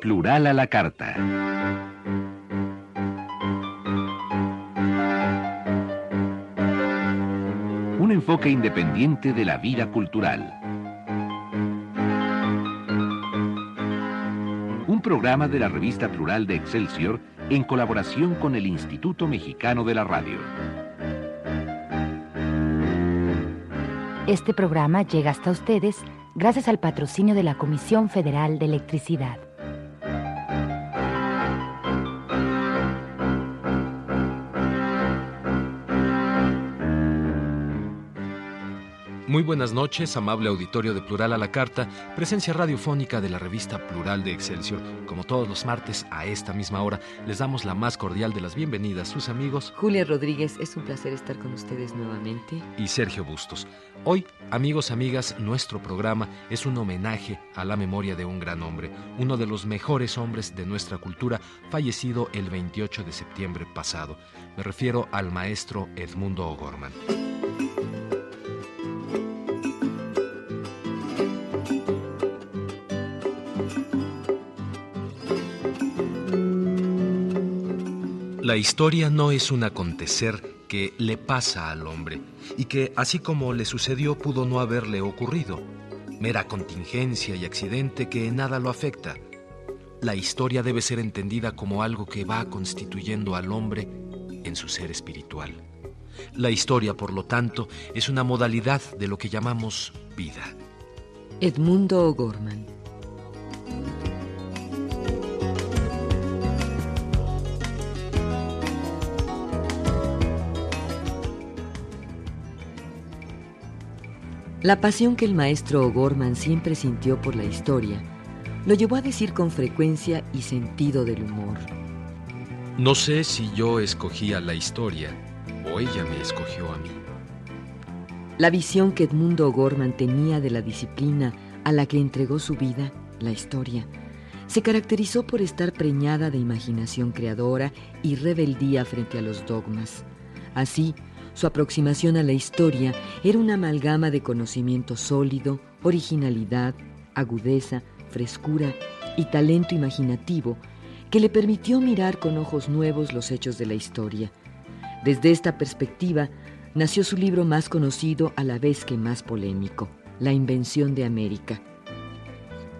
Plural a la carta. Un enfoque independiente de la vida cultural. Un programa de la revista Plural de Excelsior en colaboración con el Instituto Mexicano de la Radio. Este programa llega hasta ustedes gracias al patrocinio de la Comisión Federal de Electricidad. Muy buenas noches, amable auditorio de Plural a la Carta, presencia radiofónica de la revista Plural de Excelsior. Como todos los martes a esta misma hora, les damos la más cordial de las bienvenidas, sus amigos Julia Rodríguez, es un placer estar con ustedes nuevamente. y Sergio Bustos. Hoy, amigos, amigas, nuestro programa es un homenaje a la memoria de un gran hombre, uno de los mejores hombres de nuestra cultura, fallecido el 28 de septiembre pasado. Me refiero al maestro Edmundo O'Gorman. La historia no es un acontecer que le pasa al hombre y que, así como le sucedió, pudo no haberle ocurrido. Mera contingencia y accidente que en nada lo afecta. La historia debe ser entendida como algo que va constituyendo al hombre en su ser espiritual. La historia, por lo tanto, es una modalidad de lo que llamamos vida. Edmundo O'Gorman. La pasión que el maestro O'Gorman siempre sintió por la historia lo llevó a decir con frecuencia y sentido del humor. No sé si yo escogía la historia o ella me escogió a mí. La visión que Edmundo O'Gorman tenía de la disciplina a la que entregó su vida, la historia, se caracterizó por estar preñada de imaginación creadora y rebeldía frente a los dogmas. Así, su aproximación a la historia era una amalgama de conocimiento sólido, originalidad, agudeza, frescura y talento imaginativo que le permitió mirar con ojos nuevos los hechos de la historia. Desde esta perspectiva nació su libro más conocido a la vez que más polémico, La invención de América.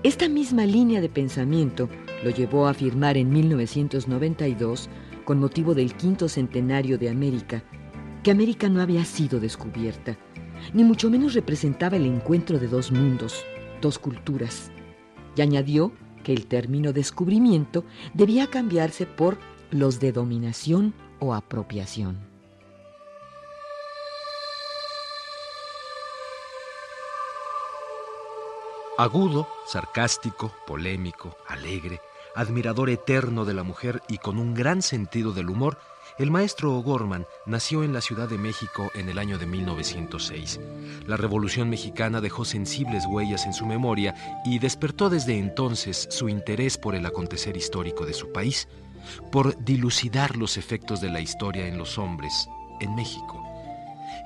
Esta misma línea de pensamiento lo llevó a afirmar en 1992, con motivo del quinto centenario de América, que América no había sido descubierta, ni mucho menos representaba el encuentro de dos mundos, dos culturas, y añadió que el término descubrimiento debía cambiarse por los de dominación o apropiación. Agudo, sarcástico, polémico, alegre, admirador eterno de la mujer y con un gran sentido del humor, el maestro O'Gorman nació en la Ciudad de México en el año de 1906. La Revolución Mexicana dejó sensibles huellas en su memoria y despertó desde entonces su interés por el acontecer histórico de su país, por dilucidar los efectos de la historia en los hombres en México.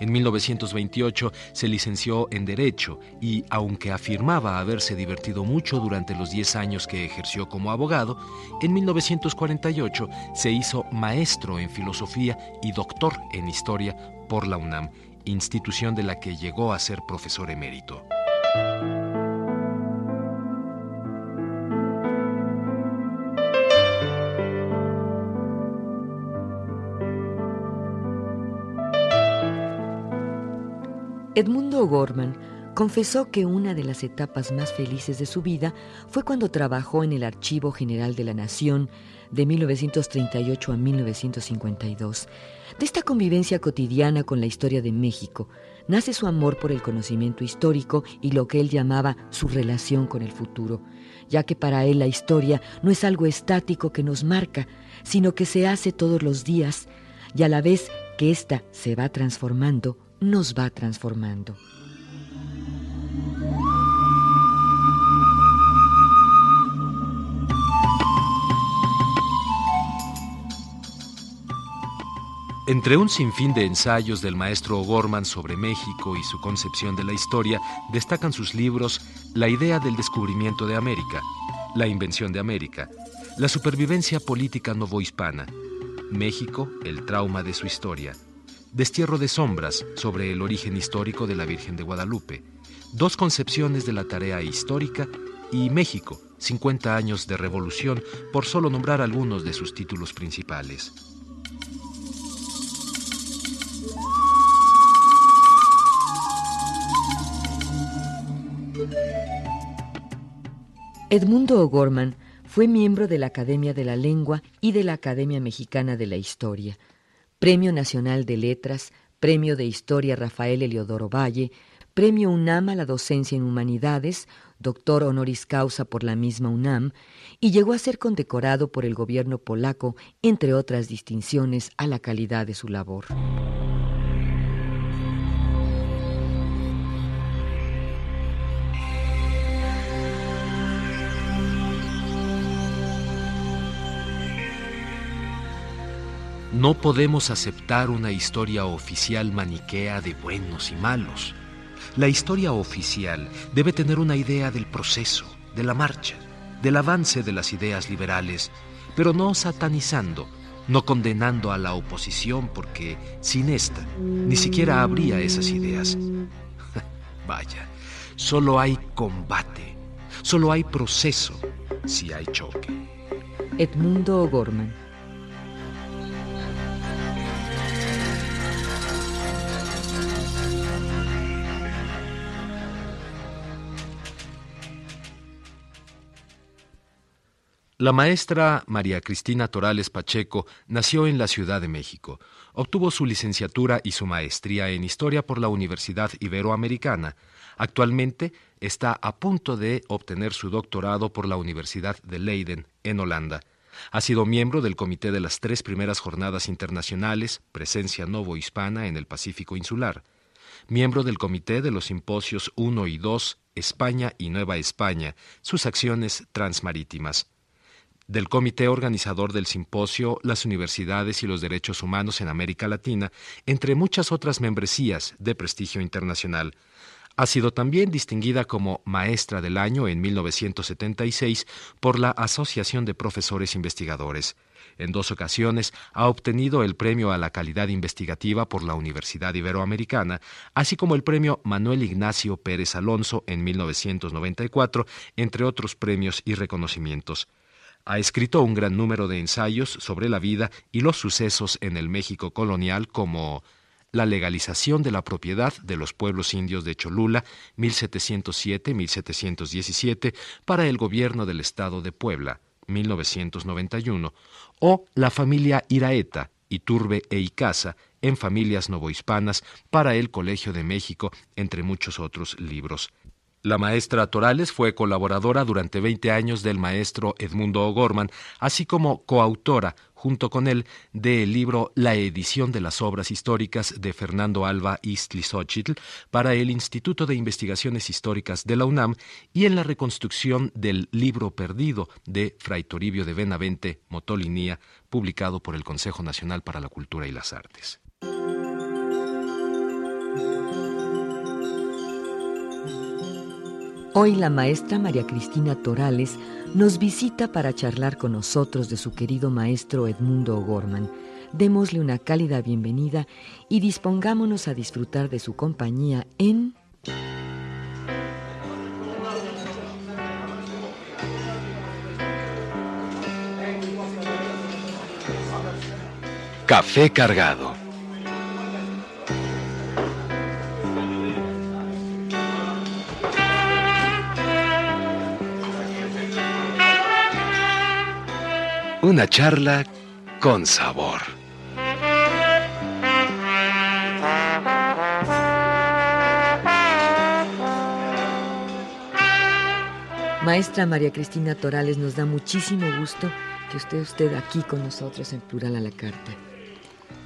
En 1928 se licenció en Derecho y, aunque afirmaba haberse divertido mucho durante los 10 años que ejerció como abogado, en 1948 se hizo maestro en Filosofía y doctor en Historia por la UNAM, institución de la que llegó a ser profesor emérito. Edmundo O'Gorman confesó que una de las etapas más felices de su vida fue cuando trabajó en el Archivo General de la Nación de 1938 a 1952. De esta convivencia cotidiana con la historia de México nace su amor por el conocimiento histórico y lo que él llamaba su relación con el futuro, ya que para él la historia no es algo estático que nos marca, sino que se hace todos los días y a la vez que ésta se va transformando, nos va transformando. Entre un sinfín de ensayos del maestro O'Gorman sobre México y su concepción de la historia, destacan sus libros la idea del descubrimiento de América, la invención de América, la supervivencia política novohispana, México, el trauma de su historia, Destierro de sombras sobre el origen histórico de la Virgen de Guadalupe, dos concepciones de la tarea histórica y México, 50 años de revolución, por solo nombrar algunos de sus títulos principales. Edmundo O'Gorman fue miembro de la Academia de la Lengua y de la Academia Mexicana de la Historia. Premio Nacional de Letras, Premio de Historia Rafael Eliodoro Valle, Premio UNAM a la Docencia en Humanidades, doctor honoris causa por la misma UNAM, y llegó a ser condecorado por el gobierno polaco, entre otras distinciones a la calidad de su labor. No podemos aceptar una historia oficial maniquea de buenos y malos. La historia oficial debe tener una idea del proceso, de la marcha, del avance de las ideas liberales, pero no satanizando, no condenando a la oposición porque sin esta ni siquiera habría esas ideas. Vaya, solo hay combate, solo hay proceso si hay choque. Edmundo O'Gorman La maestra María Cristina Torales Pacheco nació en la Ciudad de México. Obtuvo su licenciatura y su maestría en Historia por la Universidad Iberoamericana. Actualmente está a punto de obtener su doctorado por la Universidad de Leiden, en Holanda. Ha sido miembro del comité de las tres primeras jornadas internacionales, Presencia Novo-Hispana en el Pacífico Insular. Miembro del comité de los simposios 1 y 2, España y Nueva España, sus acciones transmarítimas del comité organizador del simposio Las Universidades y los Derechos Humanos en América Latina, entre muchas otras membresías de prestigio internacional. Ha sido también distinguida como Maestra del Año en 1976 por la Asociación de Profesores Investigadores. En dos ocasiones ha obtenido el Premio a la Calidad Investigativa por la Universidad Iberoamericana, así como el Premio Manuel Ignacio Pérez Alonso en 1994, entre otros premios y reconocimientos. Ha escrito un gran número de ensayos sobre la vida y los sucesos en el México colonial como La legalización de la propiedad de los pueblos indios de Cholula 1707-1717 para el gobierno del estado de Puebla 1991 o La familia Iraeta, Iturbe e Icaza en familias novohispanas para el Colegio de México, entre muchos otros libros. La maestra Torales fue colaboradora durante 20 años del maestro Edmundo O'Gorman, así como coautora, junto con él, del libro La edición de las obras históricas de Fernando Alba Istlizochitl para el Instituto de Investigaciones Históricas de la UNAM y en la reconstrucción del Libro Perdido de Fray Toribio de Benavente Motolinía, publicado por el Consejo Nacional para la Cultura y las Artes. Hoy la maestra María Cristina Torales nos visita para charlar con nosotros de su querido maestro Edmundo O'Gorman. Démosle una cálida bienvenida y dispongámonos a disfrutar de su compañía en... Café cargado. Una charla con sabor. Maestra María Cristina Torales, nos da muchísimo gusto que usted esté aquí con nosotros en Plural a la Carta.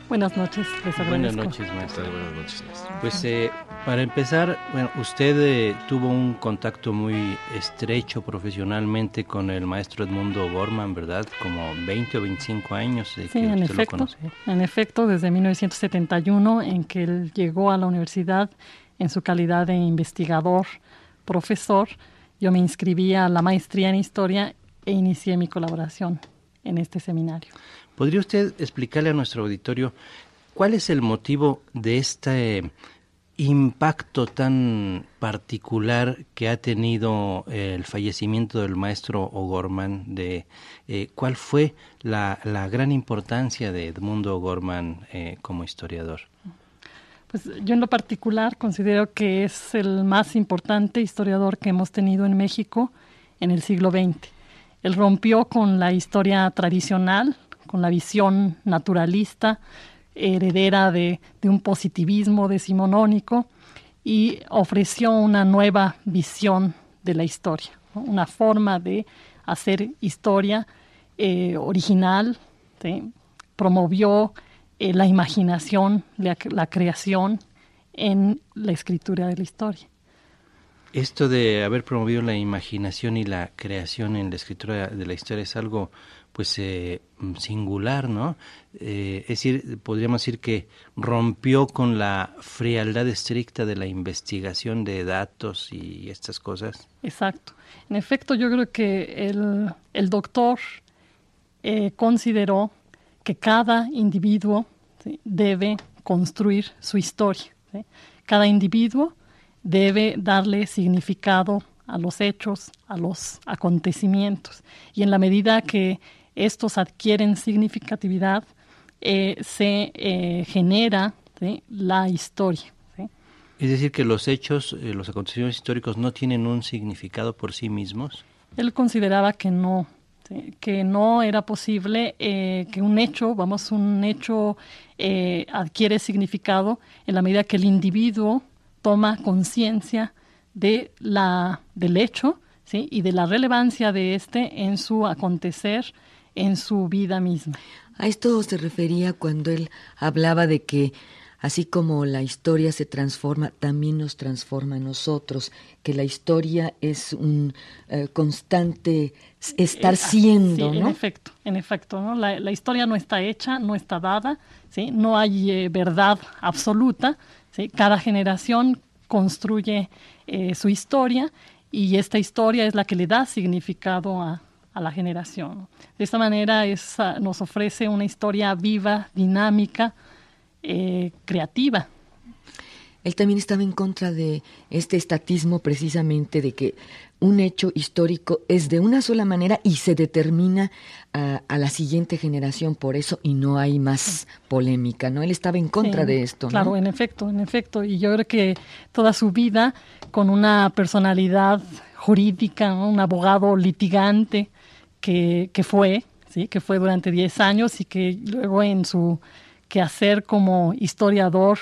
Buenas noches, les agradezco. Buenas noches, maestra. Buenas noches, maestra. Pues eh, para empezar, bueno, usted eh, tuvo un contacto muy estrecho profesionalmente con el maestro Edmundo Borman, ¿verdad? Como 20 o 25 años de Sí, que en usted efecto, lo conoce. en efecto, desde 1971, en que él llegó a la universidad en su calidad de investigador, profesor, yo me inscribí a la maestría en historia e inicié mi colaboración en este seminario. ¿Podría usted explicarle a nuestro auditorio cuál es el motivo de este impacto tan particular que ha tenido el fallecimiento del maestro O'Gorman, de eh, cuál fue la, gran importancia de Edmundo O'Gorman eh, como historiador. Pues yo en lo particular considero que es el más importante historiador que hemos tenido en México en el siglo XX. Él rompió con la historia tradicional, con la visión naturalista, heredera de, un positivismo decimonónico y ofreció una nueva visión de la historia, una forma de hacer historia eh, original, promovió eh, la imaginación, la, la, creación en la escritura de la historia. Esto de haber promovido la imaginación y la creación en la escritura de la historia es algo pues eh, singular, ¿no? Eh, es decir, podríamos decir que rompió con la frialdad estricta de la investigación de datos y estas cosas. Exacto. En efecto, yo creo que el, el doctor eh, consideró que cada individuo debe construir su historia. Cada individuo debe darle significado a los hechos, a los acontecimientos. Y en la medida que estos adquieren significatividad, eh, se eh, genera la historia. Es decir, que los hechos, eh, los acontecimientos históricos no tienen un significado por sí mismos. Él consideraba que no, que no era posible que un hecho, vamos, un hecho adquiere significado en la medida que el individuo toma conciencia de la, del hecho ¿sí? y de la relevancia de este en su acontecer en su vida misma. A esto se refería cuando él hablaba de que así como la historia se transforma, también nos transforma a nosotros, que la historia es un eh, constante estar eh, siendo, En efecto, en efecto, ¿no? La, historia no está hecha, no está dada, ¿sí? No hay eh, verdad absoluta, ¿sí? Cada generación construye su historia y esta historia es la que le da significado a, a la generación. De esta manera nos ofrece una historia viva, dinámica, eh, creativa. Él también estaba en contra de este estatismo precisamente de que un hecho histórico es de una sola manera y se determina a, la siguiente generación por eso y no hay más polémica, ¿no? Él estaba en contra de esto, Claro, en efecto, en efecto. Y yo creo que toda su vida con una personalidad jurídica, un abogado litigante, que, fue, ¿sí? que fue durante 10 años y que luego en su quehacer como historiador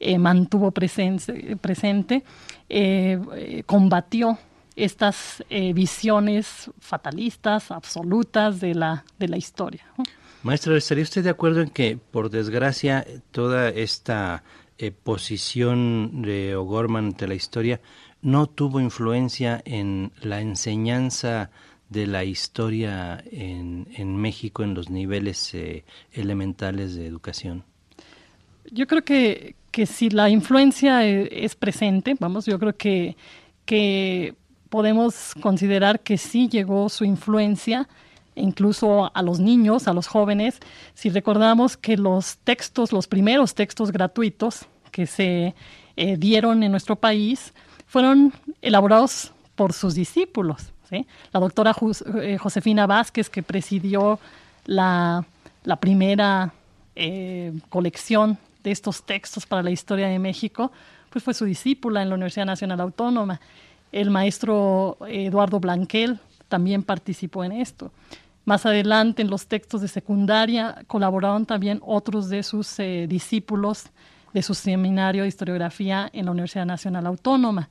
eh, mantuvo presente, eh, combatió estas eh, visiones fatalistas, absolutas de la, de la historia. Maestra, ¿estaría usted de acuerdo en que, por desgracia, toda esta posición de O'Gorman ante la historia no tuvo influencia en la enseñanza de la historia en, México en los niveles eh, elementales de educación? Yo creo que, que si la influencia e, es, presente, vamos, yo creo que, que podemos considerar que sí llegó su influencia incluso a los niños, a los jóvenes, si recordamos que los textos, los primeros textos gratuitos que se eh, dieron en nuestro país, fueron elaborados por sus discípulos. La doctora eh, Josefina Vázquez, que presidió la, primera eh, colección de estos textos para la historia de México, pues fue su discípula en la Universidad Nacional Autónoma. El maestro Eduardo Blanquel también participó en esto. Más adelante, en los textos de secundaria, colaboraron también otros de sus eh, discípulos de su seminario de historiografía en la Universidad Nacional Autónoma.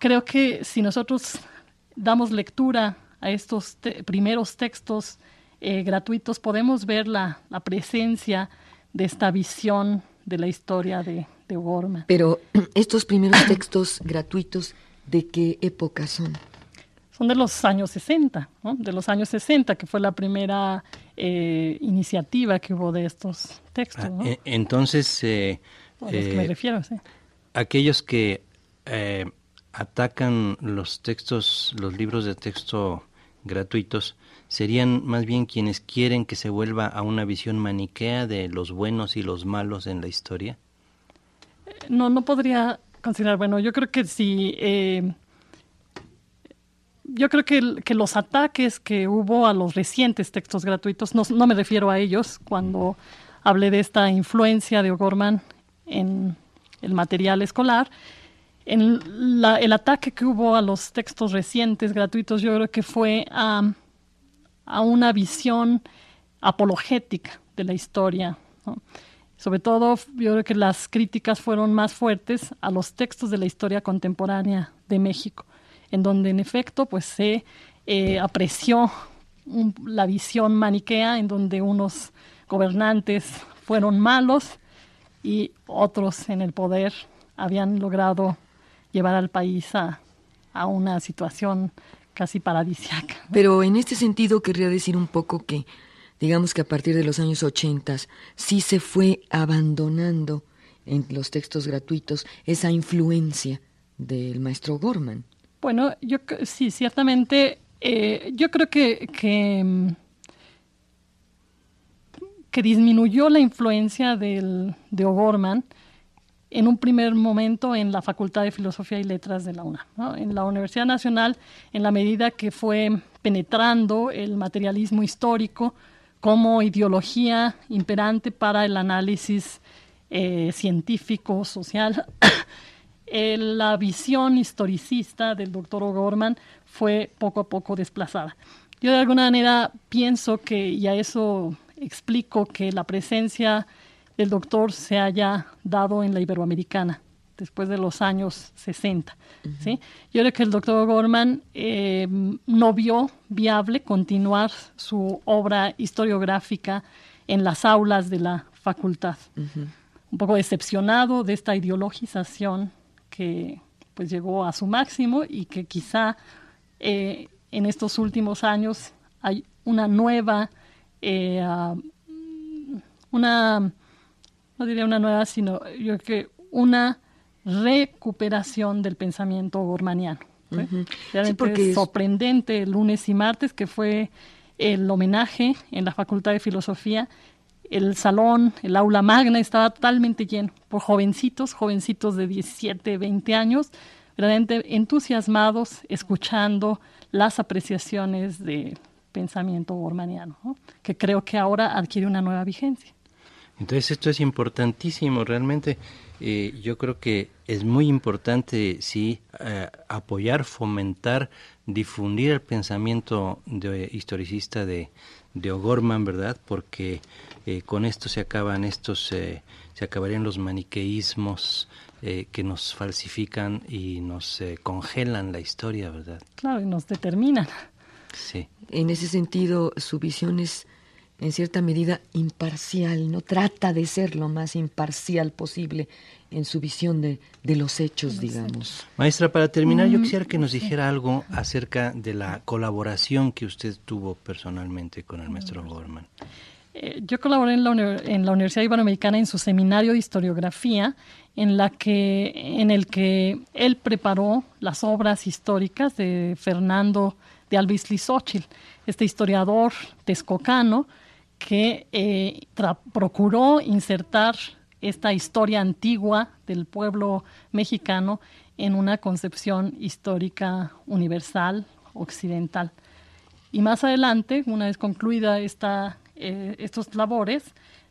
Creo que si nosotros damos lectura a estos primeros textos eh, gratuitos, podemos ver la, presencia de esta visión de la historia de, de Pero estos primeros textos gratuitos, ¿de qué época son? Son de los años 60, de los años 60, que fue la primera eh, iniciativa que hubo de estos textos. Ah, e, entonces, eh, a los que me refiero, sí. aquellos que atacan los textos, los libros de texto gratuitos, serían más bien quienes quieren que se vuelva a una visión maniquea de los buenos y los malos en la historia? No, no podría considerar, bueno, yo creo que sí, eh, yo creo que, los ataques que hubo a los recientes textos gratuitos, no, me refiero a ellos cuando hablé de esta influencia de O'Gorman en el material escolar, el ataque que hubo a los textos recientes gratuitos, yo creo que fue a una visión apologética de la historia. Sobre todo, yo creo que las críticas fueron más fuertes a los textos de la historia contemporánea de México, en donde en efecto pues se eh, apreció la visión maniquea, en donde unos gobernantes fueron malos y otros en el poder habían logrado llevar al país a, una situación casi paradisiaca. Pero en este sentido querría decir un poco que, digamos que a partir de los años 80 sí se fue abandonando en los textos gratuitos esa influencia del maestro Gorman. Bueno, yo sí, ciertamente, eh, yo creo que, que, mm, disminuyó la influencia de O'Gorman en un primer momento en la Facultad de Filosofía y Letras de la UNAM. En la Universidad Nacional, en la medida que fue penetrando el materialismo histórico como ideología imperante para el análisis eh, científico, social, la visión historicista del doctor O'Gorman fue poco a poco desplazada. Yo de alguna manera pienso que, y a eso explico que la presencia el doctor se haya dado en la Iberoamericana después de los años 60. ¿sí? Yo creo que el doctor Gorman eh, no vio viable continuar su obra historiográfica en las aulas de la facultad. Un poco decepcionado de esta ideologización que pues llegó a su máximo y que quizá eh, en estos últimos años hay una nueva, eh, una no diría una nueva, sino yo creo que una recuperación del pensamiento gormaniano. Realmente es sorprendente el lunes y martes que fue el homenaje en la Facultad de Filosofía. El salón, el aula magna estaba totalmente lleno por jovencitos, jovencitos de 17, 20 años, realmente entusiasmados, escuchando las apreciaciones del pensamiento gormaniano, que creo que ahora adquiere una nueva vigencia. Entonces esto es importantísimo, realmente eh, yo creo que es muy importante, sí, eh, apoyar, fomentar, difundir el pensamiento de, historicista de, de O'Gorman, ¿verdad? Porque eh, con esto se acaban estos, se acabarían los maniqueísmos que nos falsifican y nos congelan la historia, ¿verdad? Claro, y nos determinan. Sí. En ese sentido, su visión es en cierta medida imparcial, no trata de ser lo más imparcial posible en su visión de, de los hechos, digamos. Maestra, para terminar, yo quisiera que nos dijera algo acerca de la colaboración que usted tuvo personalmente con el maestro Gorman. Eh, yo colaboré en la, Universidad Iberoamericana en su seminario de historiografía, en, la que, en el que él preparó las obras históricas de Fernando de Alvis Xochitl, este historiador texcocano, que eh, procuró insertar esta historia antigua del pueblo mexicano en una concepción histórica universal, occidental. Y más adelante, una vez concluida esta, eh, estos labores,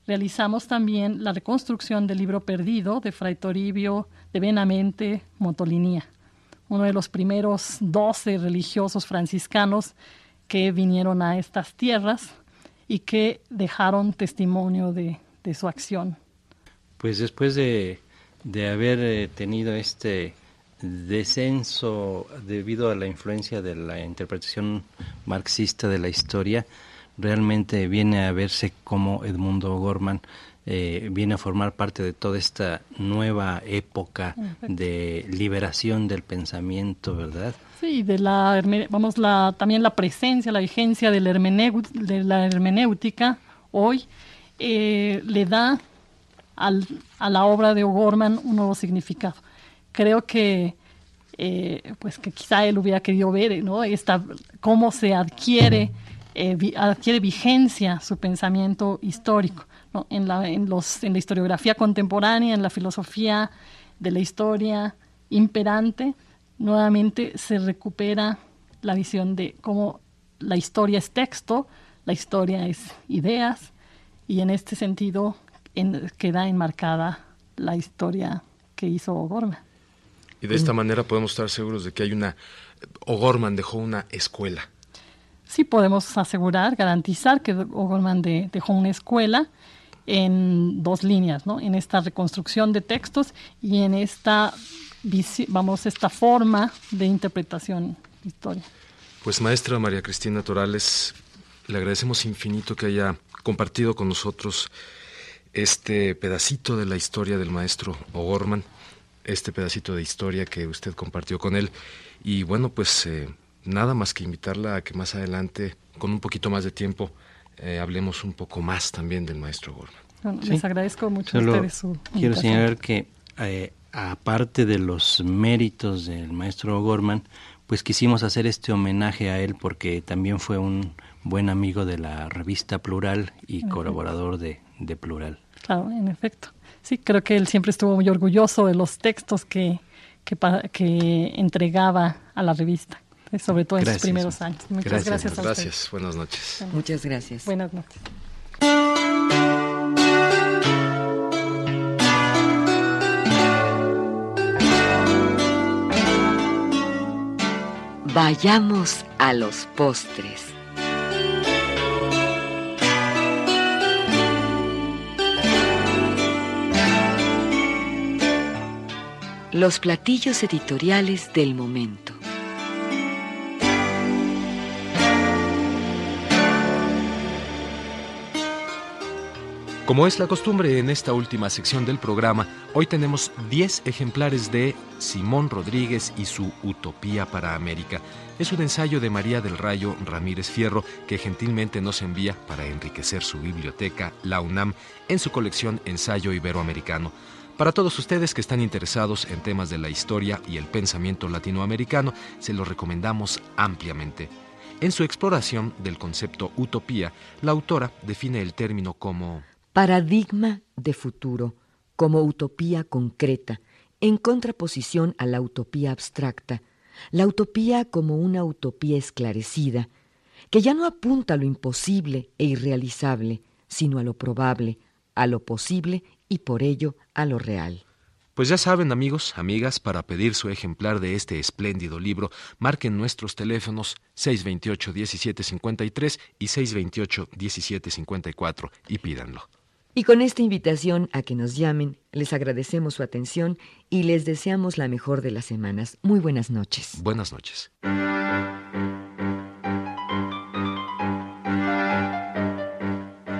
realizamos también la reconstrucción del libro perdido de Fray Toribio de Benamente Motolinía, uno de los primeros doce religiosos franciscanos que vinieron a estas tierras y que dejaron testimonio de, su acción. Pues después de, haber eh, tenido este descenso debido a la influencia de la interpretación marxista de la historia, realmente viene a verse como Edmundo Gorman eh, viene a formar parte de toda esta nueva época de liberación del pensamiento, ¿verdad? Sí, de la, vamos, la, también la presencia, la vigencia de la, de la hermenéutica hoy eh, le da al, a la obra de O'Gorman un nuevo significado. Creo que eh, pues que quizá él hubiera querido ver, ¿no? Esta, cómo se adquiere, eh, adquiere vigencia su pensamiento histórico, ¿no? En la, en, los, en la historiografía contemporánea, en la filosofía de la historia imperante, nuevamente se recupera la visión de cómo la historia es texto, la historia es ideas, y en este sentido queda enmarcada la historia que hizo O'Gorman. Y de esta manera podemos estar seguros de que hay una... O'Gorman dejó una escuela. Sí, podemos asegurar, garantizar que O'Gorman dejó una escuela en dos líneas, ¿no? En esta reconstrucción de textos y en esta, vamos, esta forma de interpretación de historia. Pues maestra María Cristina Torales, le agradecemos infinito que haya compartido con nosotros este pedacito de la historia del maestro O'Gorman este pedacito de historia que usted compartió con él. Y bueno, pues eh, nada más que invitarla a que más adelante, con un poquito más de tiempo, eh, hablemos un poco más también del maestro Gorman. les agradezco mucho a ustedes su Quiero señalar que eh, aparte de los méritos del maestro Gorman, pues quisimos hacer este homenaje a él porque también fue un buen amigo de la revista Plural y colaborador de, de Plural. Claro, en efecto. Sí, creo que él siempre estuvo muy orgulloso de los textos que, que, entregaba a la revista, sobre todo en sus primeros años. Muchas gracias. Gracias, buenas noches. Muchas gracias. Buenas noches. Vayamos a los postres. Los platillos editoriales del momento. Como es la costumbre en esta última sección del programa, hoy tenemos 10 ejemplares de Simón Rodríguez y su Utopía para América. Es un ensayo de María del Rayo Ramírez Fierro que gentilmente nos envía para enriquecer su biblioteca, la UNAM, en su colección Ensayo Iberoamericano. Para todos ustedes que están interesados en temas de la historia y el pensamiento latinoamericano, se los recomendamos ampliamente. En su exploración del concepto utopía, la autora define el término como paradigma de futuro, como utopía concreta, en contraposición a la utopía abstracta, la utopía como una utopía esclarecida, que ya no apunta a lo imposible e irrealizable, sino a lo probable, a lo posible y por ello a lo real. Pues ya saben amigos, amigas, para pedir su ejemplar de este espléndido libro, marquen nuestros teléfonos 628-1753 y 628-1754 y pídanlo. Y con esta invitación a que nos llamen, les agradecemos su atención y les deseamos la mejor de las semanas. Muy buenas noches. Buenas noches.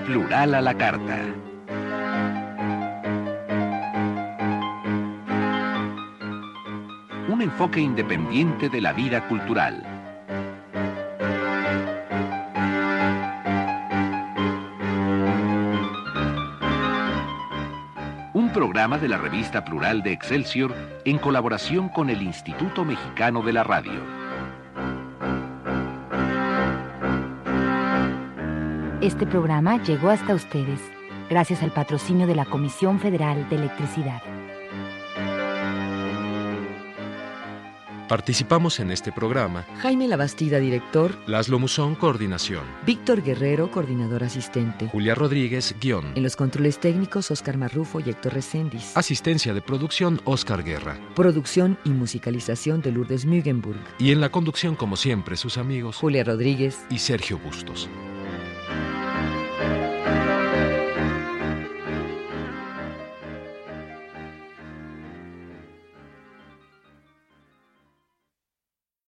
Plural a la carta. un enfoque independiente de la vida cultural. Programa de la revista Plural de Excelsior en colaboración con el Instituto Mexicano de la Radio. Este programa llegó hasta ustedes gracias al patrocinio de la Comisión Federal de Electricidad. Participamos en este programa Jaime Labastida, director. Laszlo Musón, coordinación. Víctor Guerrero, coordinador asistente. Julia Rodríguez, guion. En los controles técnicos, Oscar Marrufo y Héctor Recendis. Asistencia de producción, Oscar Guerra. Producción y musicalización de Lourdes Mugenburg. Y en la conducción, como siempre, sus amigos Julia Rodríguez y Sergio Bustos.